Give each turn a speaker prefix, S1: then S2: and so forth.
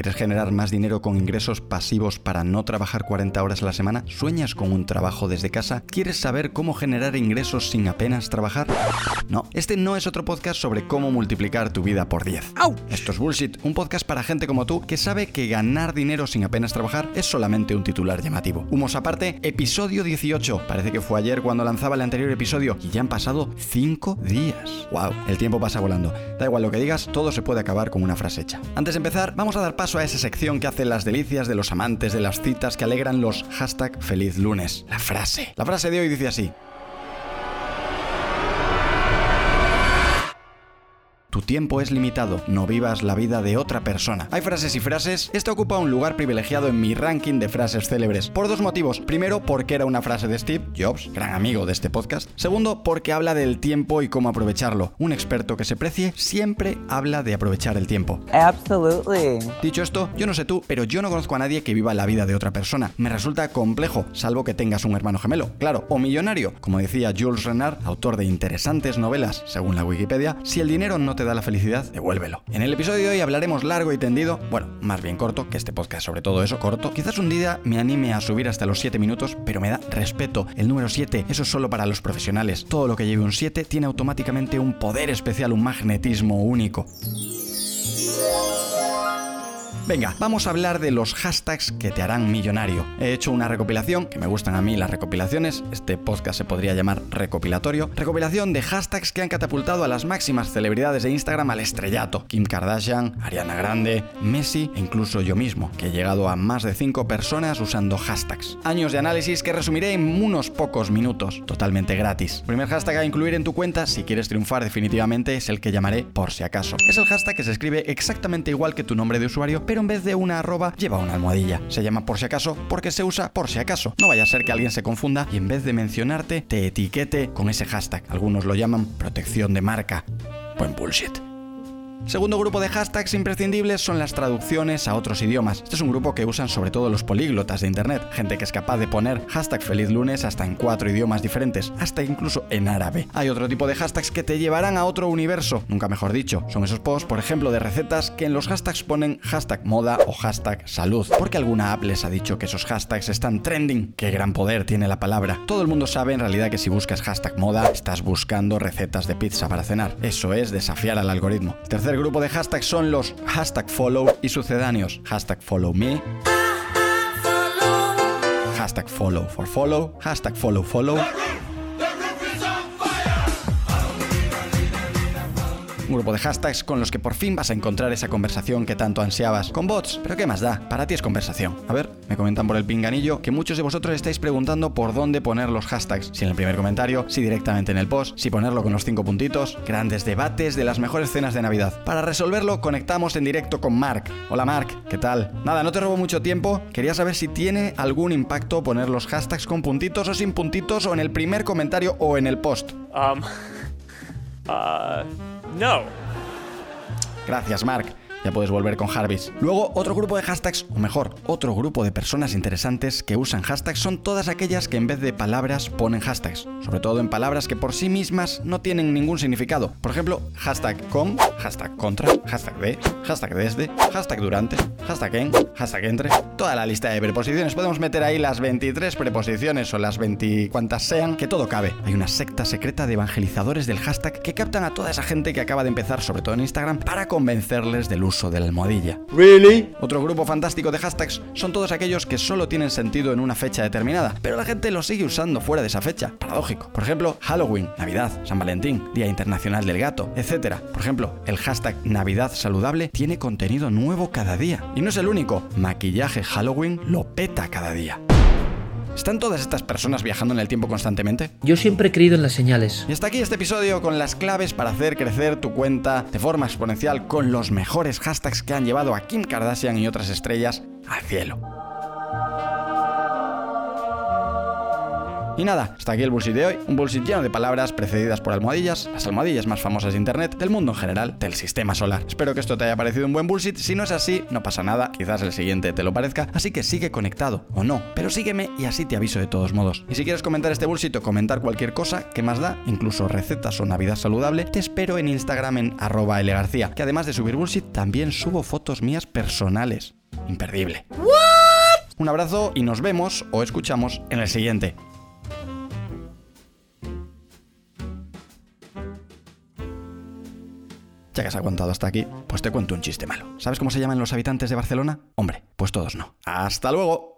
S1: ¿Quieres generar más dinero con ingresos pasivos para no trabajar 40 horas a la semana? ¿Sueñas con un trabajo desde casa? ¿Quieres saber cómo generar ingresos sin apenas trabajar? No, este no es otro podcast sobre cómo multiplicar tu vida por 10. ¡Au! Esto es bullshit, un podcast para gente como tú que sabe que ganar dinero sin apenas trabajar es solamente un titular llamativo. Humos aparte, episodio 18. Parece que fue ayer cuando lanzaba el anterior episodio y ya han pasado 5 días. ¡Wow! El tiempo pasa volando. Da igual lo que digas, todo se puede acabar con una frase hecha. Antes de empezar, vamos a dar paso a esa sección que hace las delicias de los amantes de las citas que alegran los hashtag feliz lunes. La frase. La frase de hoy dice así. Tu tiempo es limitado, no vivas la vida de otra persona. Hay frases y frases, esta ocupa un lugar privilegiado en mi ranking de frases célebres, por dos motivos. Primero, porque era una frase de Steve Jobs, gran amigo de este podcast. Segundo, porque habla del tiempo y cómo aprovecharlo. Un experto que se precie siempre habla de aprovechar el tiempo.
S2: Absolutely.
S1: Dicho esto, yo no sé tú, pero yo no conozco a nadie que viva la vida de otra persona. Me resulta complejo, salvo que tengas un hermano gemelo, claro, o millonario. Como decía Jules Renard, autor de interesantes novelas, según la Wikipedia, si el dinero no te da la felicidad, devuélvelo. En el episodio de hoy hablaremos largo y tendido, bueno, más bien corto, que este podcast sobre todo eso, corto. Quizás un día me anime a subir hasta los 7 minutos, pero me da respeto. El número 7, eso es solo para los profesionales. Todo lo que lleve un 7 tiene automáticamente un poder especial, un magnetismo único. Venga, vamos a hablar de los hashtags que te harán millonario. He hecho una recopilación, que me gustan a mí las recopilaciones, este podcast se podría llamar recopilatorio, recopilación de hashtags que han catapultado a las máximas celebridades de Instagram al estrellato. Kim Kardashian, Ariana Grande, Messi e incluso yo mismo, que he llegado a más de 5 personas usando hashtags. Años de análisis que resumiré en unos pocos minutos, totalmente gratis. primer hashtag a incluir en tu cuenta si quieres triunfar definitivamente es el que llamaré por si acaso. Es el hashtag que se escribe exactamente igual que tu nombre de usuario, pero en vez de una arroba lleva una almohadilla. Se llama por si acaso porque se usa por si acaso. No vaya a ser que alguien se confunda y en vez de mencionarte te etiquete con ese hashtag. Algunos lo llaman protección de marca. Buen bullshit. Segundo grupo de hashtags imprescindibles son las traducciones a otros idiomas. Este es un grupo que usan sobre todo los políglotas de internet, gente que es capaz de poner hashtag feliz lunes hasta en cuatro idiomas diferentes, hasta incluso en árabe. Hay otro tipo de hashtags que te llevarán a otro universo, nunca mejor dicho. Son esos posts, por ejemplo, de recetas que en los hashtags ponen hashtag moda o hashtag salud, porque alguna app les ha dicho que esos hashtags están trending. Qué gran poder tiene la palabra. Todo el mundo sabe en realidad que si buscas hashtag moda, estás buscando recetas de pizza para cenar. Eso es desafiar al algoritmo. Tercer grupo de hashtags son los hashtag follow y sucedáneos. Hashtag follow me. Hashtag follow for follow. Hashtag follow follow. Un grupo de hashtags con los que por fin vas a encontrar esa conversación que tanto ansiabas. Con bots, pero ¿qué más da? Para ti es conversación. A ver, me comentan por el pinganillo que muchos de vosotros estáis preguntando por dónde poner los hashtags. Si en el primer comentario, si directamente en el post, si ponerlo con los cinco puntitos. Grandes debates de las mejores cenas de Navidad. Para resolverlo, conectamos en directo con Mark. Hola Mark, ¿qué tal? Nada, no te robo mucho tiempo. Quería saber si tiene algún impacto poner los hashtags con puntitos o sin puntitos o en el primer comentario o en el post.
S3: Um. Uh. No.
S1: Gracias, Mark. Ya puedes volver con Jarvis. Luego, otro grupo de hashtags, o mejor, otro grupo de personas interesantes que usan hashtags son todas aquellas que en vez de palabras ponen hashtags. Sobre todo en palabras que por sí mismas no tienen ningún significado. Por ejemplo, hashtag con, hashtag contra, hashtag de, hashtag desde, hashtag durante, hashtag en, hashtag entre. Toda la lista de preposiciones. Podemos meter ahí las 23 preposiciones o las 20 cuantas sean, que todo cabe. Hay una secta secreta de evangelizadores del hashtag que captan a toda esa gente que acaba de empezar, sobre todo en Instagram, para convencerles del uso de la almohadilla.
S3: Really?
S1: Otro grupo fantástico de hashtags son todos aquellos que solo tienen sentido en una fecha determinada, pero la gente los sigue usando fuera de esa fecha. Paradójico. Por ejemplo, Halloween, Navidad, San Valentín, Día Internacional del Gato, etc. Por ejemplo, el hashtag Navidad Saludable tiene contenido nuevo cada día. Y no es el único. Maquillaje Halloween lo peta cada día. ¿Están todas estas personas viajando en el tiempo constantemente?
S4: Yo siempre he creído en las señales.
S1: Y hasta aquí este episodio con las claves para hacer crecer tu cuenta de forma exponencial con los mejores hashtags que han llevado a Kim Kardashian y otras estrellas al cielo. Y nada, hasta aquí el bullshit de hoy. Un bullshit lleno de palabras precedidas por almohadillas, las almohadillas más famosas de internet, del mundo en general, del sistema solar. Espero que esto te haya parecido un buen bullshit. Si no es así, no pasa nada. Quizás el siguiente te lo parezca. Así que sigue conectado, o no. Pero sígueme y así te aviso de todos modos. Y si quieres comentar este bullshit o comentar cualquier cosa, ¿qué más da? Incluso recetas o Navidad saludable, te espero en Instagram en arroba García, que además de subir bullshit, también subo fotos mías personales. Imperdible. Un abrazo y nos vemos o escuchamos en el siguiente. Ya que has aguantado hasta aquí, pues te cuento un chiste malo. ¿Sabes cómo se llaman los habitantes de Barcelona? Hombre, pues todos no. ¡Hasta luego!